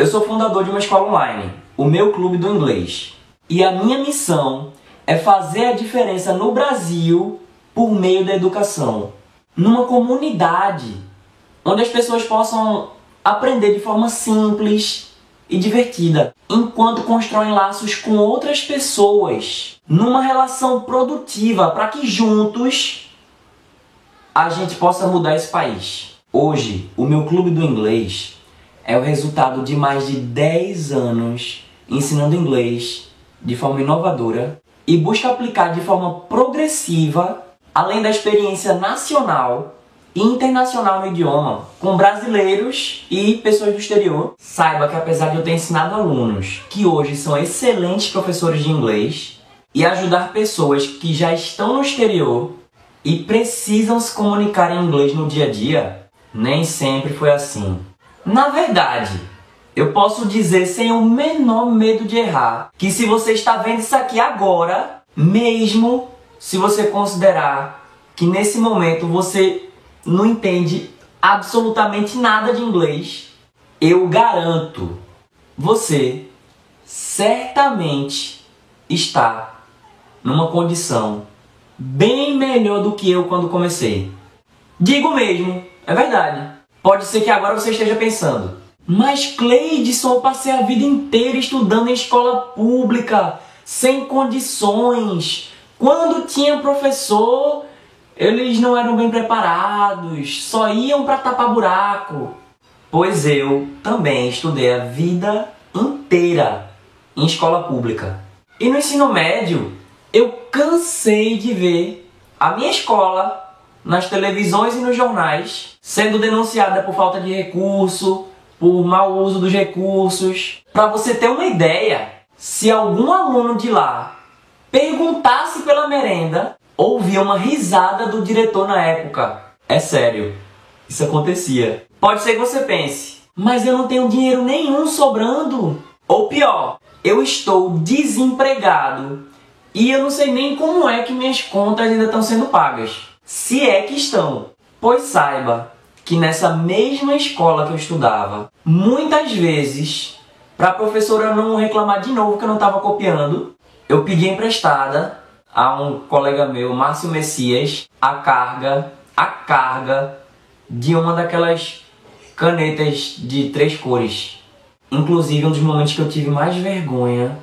Eu sou fundador de uma escola online, o meu clube do inglês. E a minha missão é fazer a diferença no Brasil por meio da educação. Numa comunidade onde as pessoas possam aprender de forma simples e divertida, enquanto constroem laços com outras pessoas, numa relação produtiva para que juntos a gente possa mudar esse país. Hoje, o meu clube do inglês é o resultado de mais de 10 anos ensinando inglês de forma inovadora e busca aplicar de forma progressiva, além da experiência nacional e internacional no idioma, com brasileiros e pessoas do exterior. Saiba que apesar de eu ter ensinado alunos que hoje são excelentes professores de inglês e ajudar pessoas que já estão no exterior e precisam se comunicar em inglês no dia a dia, nem sempre foi assim. Na verdade, eu posso dizer sem o menor medo de errar que se você está vendo isso aqui agora, mesmo se você considerar que nesse momento você não entende absolutamente nada de inglês, eu garanto, você certamente está numa condição bem melhor do que eu quando comecei. Digo mesmo, é verdade. Pode ser que agora você esteja pensando, mas Cleidson, eu passei a vida inteira estudando em escola pública, sem condições. Quando tinha professor, eles não eram bem preparados, só iam para tapar buraco. Pois eu também estudei a vida inteira em escola pública. E no ensino médio, eu cansei de ver a minha escola nas televisões e nos jornais, sendo denunciada por falta de recurso, por mau uso dos recursos. Para você ter uma ideia, se algum aluno de lá perguntasse pela merenda, ouvia uma risada do diretor na época. É sério, isso acontecia. Pode ser que você pense, mas eu não tenho dinheiro nenhum sobrando. Ou pior, eu estou desempregado e eu não sei nem como é que minhas contas ainda estão sendo pagas se é que estão. Pois saiba que nessa mesma escola que eu estudava, muitas vezes, para a professora não reclamar de novo que eu não estava copiando, eu pedi emprestada a um colega meu, Márcio Messias, a carga, a carga de uma daquelas canetas de três cores. Inclusive, um dos momentos que eu tive mais vergonha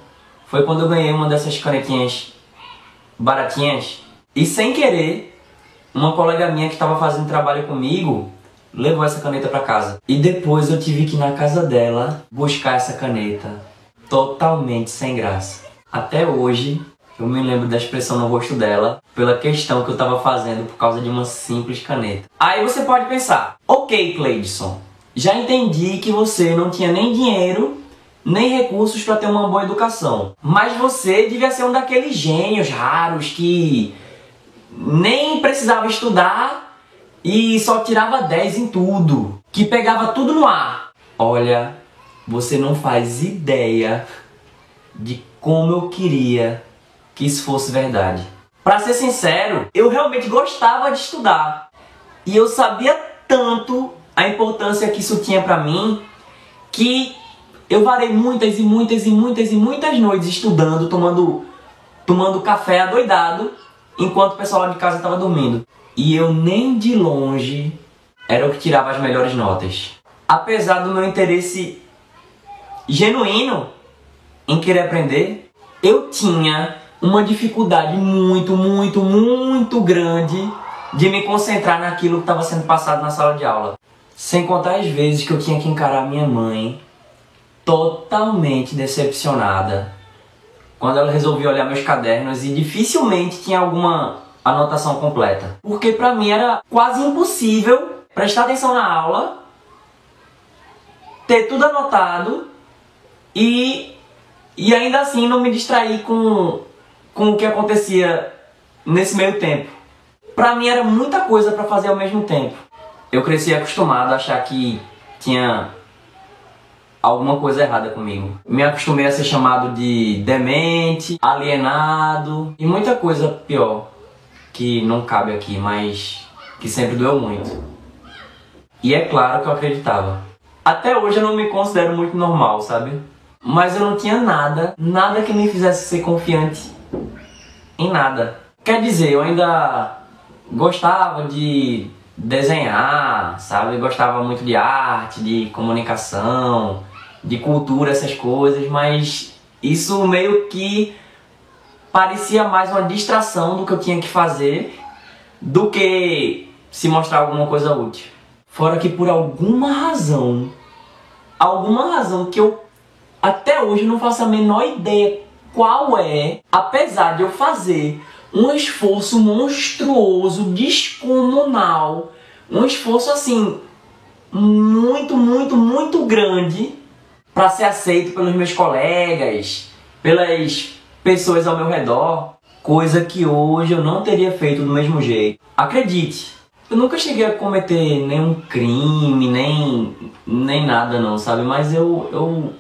foi quando eu ganhei uma dessas canetinhas baratinhas e sem querer uma colega minha que estava fazendo trabalho comigo levou essa caneta para casa. E depois eu tive que ir na casa dela buscar essa caneta. Totalmente sem graça. Até hoje eu me lembro da expressão no rosto dela pela questão que eu estava fazendo por causa de uma simples caneta. Aí você pode pensar, ok Cleidson, já entendi que você não tinha nem dinheiro nem recursos para ter uma boa educação. Mas você devia ser um daqueles gênios raros que nem precisava estudar e só tirava 10 em tudo, que pegava tudo no ar. Olha, você não faz ideia de como eu queria que isso fosse verdade. Para ser sincero, eu realmente gostava de estudar e eu sabia tanto a importância que isso tinha para mim que eu varei muitas e muitas e muitas e muitas noites estudando, tomando tomando café adoidado enquanto o pessoal lá de casa estava dormindo. E eu nem de longe era o que tirava as melhores notas. Apesar do meu interesse genuíno em querer aprender, eu tinha uma dificuldade muito, muito, muito grande de me concentrar naquilo que estava sendo passado na sala de aula. Sem contar as vezes que eu tinha que encarar minha mãe totalmente decepcionada quando ela resolvia olhar meus cadernos e dificilmente tinha alguma anotação completa. Porque para mim era quase impossível prestar atenção na aula, ter tudo anotado e, e ainda assim não me distrair com, com o que acontecia nesse meio tempo. Para mim era muita coisa para fazer ao mesmo tempo. Eu cresci acostumado a achar que tinha alguma coisa errada comigo. Me acostumei a ser chamado de demente, alienado e muita coisa pior que não cabe aqui, mas que sempre doeu muito. E é claro que eu acreditava. Até hoje eu não me considero muito normal, sabe? Mas eu não tinha nada, nada que me fizesse ser confiante em nada. Quer dizer, eu ainda gostava de desenhar, sabe? Gostava muito de arte, de comunicação, de cultura, essas coisas, mas isso meio que parecia mais uma distração do que eu tinha que fazer do que se mostrar alguma coisa útil. Fora que por alguma razão, alguma razão que eu até hoje não faço a menor ideia qual é, apesar de eu fazer um esforço monstruoso, descomunal, um esforço assim muito, muito, muito grande para ser aceito pelos meus colegas, pelas pessoas ao meu redor, coisa que hoje eu não teria feito do mesmo jeito. Acredite, eu nunca cheguei a cometer nenhum crime, nem nem nada não, sabe? Mas eu eu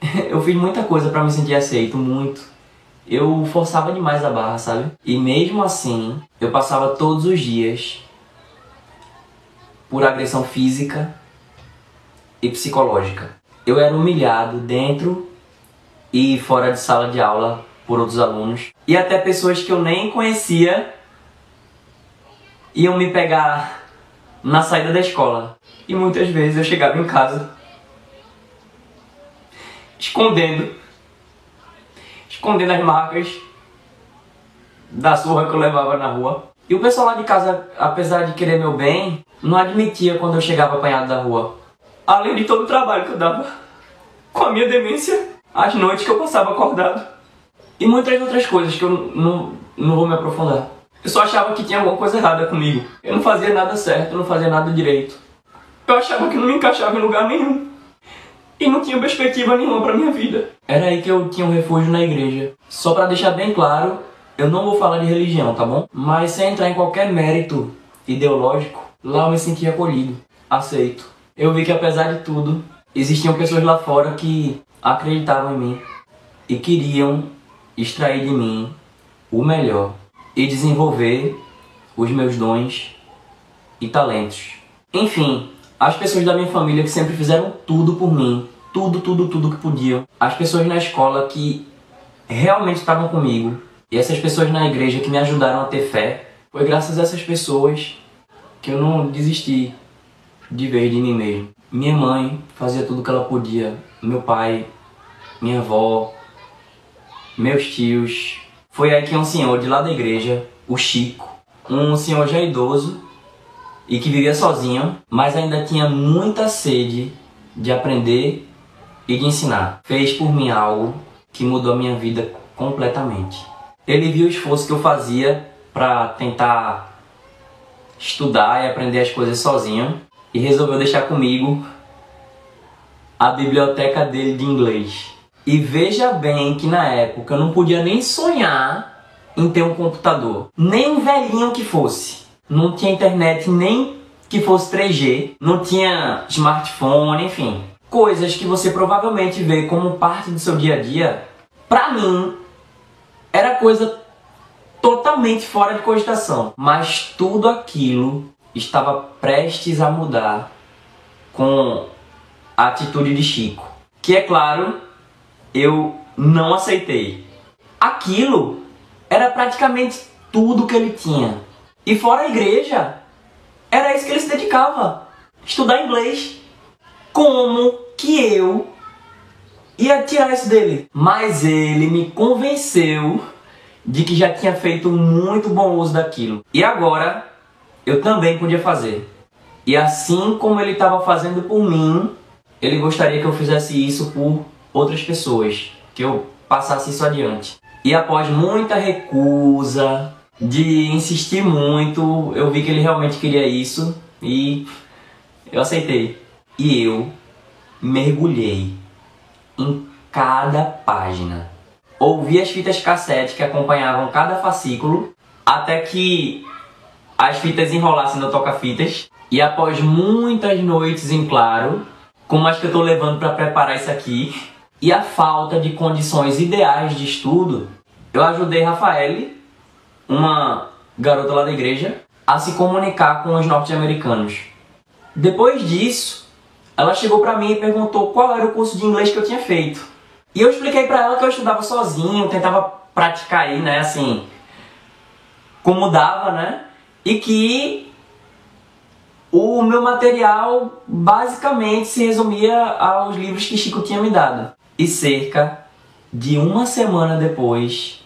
eu fiz muita coisa para me sentir aceito, muito. Eu forçava demais a barra, sabe? E mesmo assim, eu passava todos os dias por agressão física e psicológica. Eu era humilhado dentro e fora de sala de aula por outros alunos e até pessoas que eu nem conhecia iam me pegar na saída da escola. E muitas vezes eu chegava em casa escondendo escondendo as marcas da surra que eu levava na rua. E o pessoal lá de casa, apesar de querer meu bem, não admitia quando eu chegava apanhado da rua. Além de todo o trabalho que eu dava com a minha demência, as noites que eu passava acordado. E muitas outras coisas que eu não, não vou me aprofundar. Eu só achava que tinha alguma coisa errada comigo. Eu não fazia nada certo, não fazia nada direito. Eu achava que não me encaixava em lugar nenhum. E não tinha perspectiva nenhuma para minha vida. Era aí que eu tinha um refúgio na igreja. Só para deixar bem claro, eu não vou falar de religião, tá bom? Mas sem entrar em qualquer mérito ideológico, lá eu me senti acolhido, aceito. Eu vi que apesar de tudo, existiam pessoas lá fora que acreditavam em mim e queriam extrair de mim o melhor e desenvolver os meus dons e talentos. Enfim, as pessoas da minha família que sempre fizeram tudo por mim, tudo, tudo, tudo que podiam. As pessoas na escola que realmente estavam comigo e essas pessoas na igreja que me ajudaram a ter fé. Foi graças a essas pessoas que eu não desisti de ver de mim mesmo. Minha mãe fazia tudo que ela podia, meu pai, minha avó, meus tios. Foi aí que um senhor de lá da igreja, o Chico, um senhor já idoso e que vivia sozinho, mas ainda tinha muita sede de aprender e de ensinar. Fez por mim algo que mudou a minha vida completamente. Ele viu o esforço que eu fazia para tentar estudar e aprender as coisas sozinho e resolveu deixar comigo a biblioteca dele de inglês. E veja bem que na época eu não podia nem sonhar em ter um computador, nem um velhinho que fosse. Não tinha internet nem que fosse 3G, não tinha smartphone, enfim. Coisas que você provavelmente vê como parte do seu dia a dia, pra mim, era coisa totalmente fora de cogitação. Mas tudo aquilo estava prestes a mudar com a atitude de Chico. Que é claro, eu não aceitei. Aquilo era praticamente tudo que ele tinha. E fora a igreja, era isso que ele se dedicava. Estudar inglês. Como que eu ia tirar isso dele? Mas ele me convenceu de que já tinha feito muito bom uso daquilo. E agora eu também podia fazer. E assim como ele estava fazendo por mim, ele gostaria que eu fizesse isso por outras pessoas, que eu passasse isso adiante. E após muita recusa, de insistir muito, eu vi que ele realmente queria isso e eu aceitei. E eu mergulhei em cada página. Ouvi as fitas cassete que acompanhavam cada fascículo até que as fitas enrolassem no toca-fitas. E após muitas noites em claro, como as que eu estou levando para preparar isso aqui, e a falta de condições ideais de estudo, eu ajudei Rafael, uma garota lá da igreja, a se comunicar com os norte-americanos. Depois disso, ela chegou pra mim e perguntou qual era o curso de inglês que eu tinha feito. E eu expliquei pra ela que eu estudava sozinho, tentava praticar aí, né, assim, como dava, né? E que o meu material basicamente se resumia aos livros que Chico tinha me dado. E cerca de uma semana depois,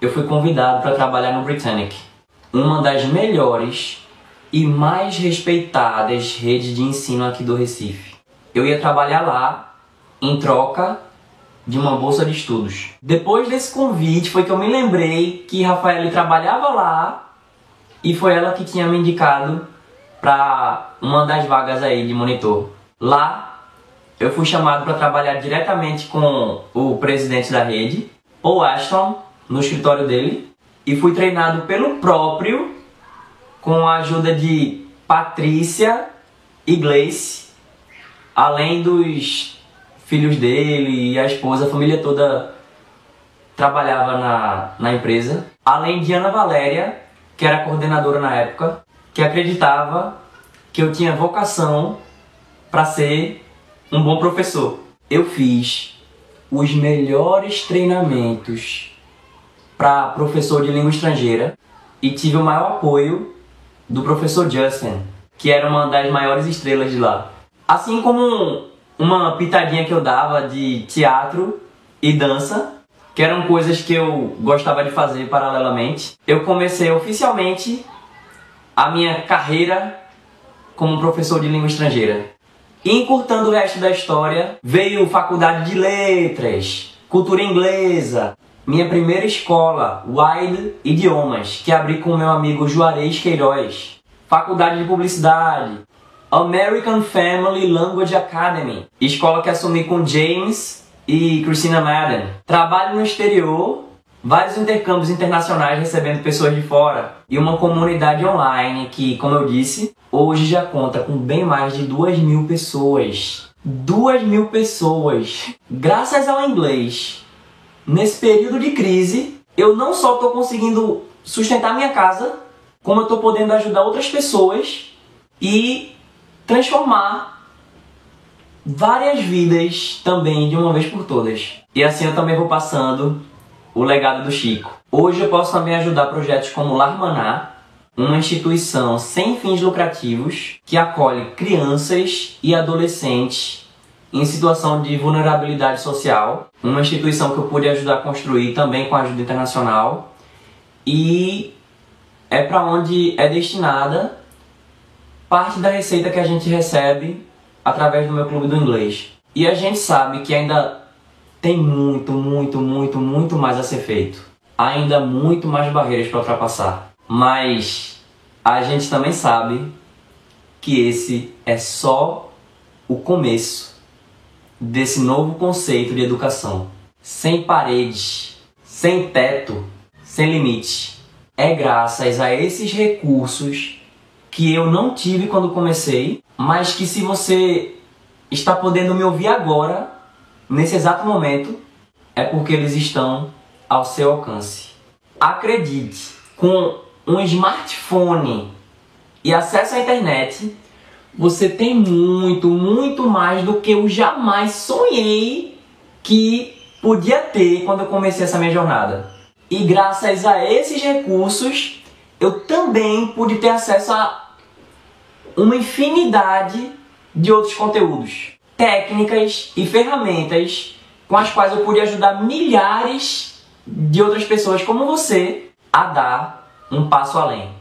eu fui convidado para trabalhar no Britannic, uma das melhores e mais respeitadas redes de ensino aqui do Recife. Eu ia trabalhar lá em troca de uma bolsa de estudos. Depois desse convite foi que eu me lembrei que Rafael trabalhava lá e foi ela que tinha me indicado para uma das vagas aí de monitor. Lá eu fui chamado para trabalhar diretamente com o presidente da rede, Paul Ashton, no escritório dele, e fui treinado pelo próprio com a ajuda de Patrícia e Gleice, além dos filhos dele e a esposa, a família toda trabalhava na, na empresa, além de Ana Valéria, que era coordenadora na época, que acreditava que eu tinha vocação para ser um bom professor. Eu fiz os melhores treinamentos para professor de língua estrangeira e tive o maior apoio do professor Justin, que era uma das maiores estrelas de lá. Assim como uma pitadinha que eu dava de teatro e dança, que eram coisas que eu gostava de fazer paralelamente, eu comecei oficialmente a minha carreira como professor de língua estrangeira. E encurtando o resto da história, veio faculdade de letras, cultura inglesa, minha primeira escola, Wild Idiomas, que abri com meu amigo Juarez Queiroz. Faculdade de Publicidade, American Family Language Academy, escola que assumi com James e Christina Madden. Trabalho no exterior, vários intercâmbios internacionais recebendo pessoas de fora e uma comunidade online que, como eu disse, hoje já conta com bem mais de duas mil pessoas. Duas mil pessoas! Graças ao inglês, nesse período de crise, eu não só estou conseguindo sustentar minha casa, como eu estou podendo ajudar outras pessoas e transformar várias vidas também de uma vez por todas. E assim eu também vou passando o legado do Chico. Hoje eu posso também ajudar projetos como Lar Maná, uma instituição sem fins lucrativos que acolhe crianças e adolescentes em situação de vulnerabilidade social, uma instituição que eu pude ajudar a construir também com a ajuda internacional e é para onde é destinada parte da receita que a gente recebe através do meu clube do inglês. E a gente sabe que ainda tem muito, muito, muito, muito mais a ser feito. Ainda muito mais barreiras para ultrapassar. Mas a gente também sabe que esse é só o começo desse novo conceito de educação. Sem paredes, sem teto, sem limite. É graças a esses recursos que eu não tive quando comecei, mas que se você está podendo me ouvir agora, nesse exato momento, é porque eles estão ao seu alcance. Acredite, com um smartphone e acesso à internet, você tem muito, muito mais do que eu jamais sonhei que podia ter quando eu comecei essa minha jornada. E graças a esses recursos, eu também pude ter acesso a uma infinidade de outros conteúdos, técnicas e ferramentas com as quais eu pude ajudar milhares de outras pessoas como você a dar um passo além.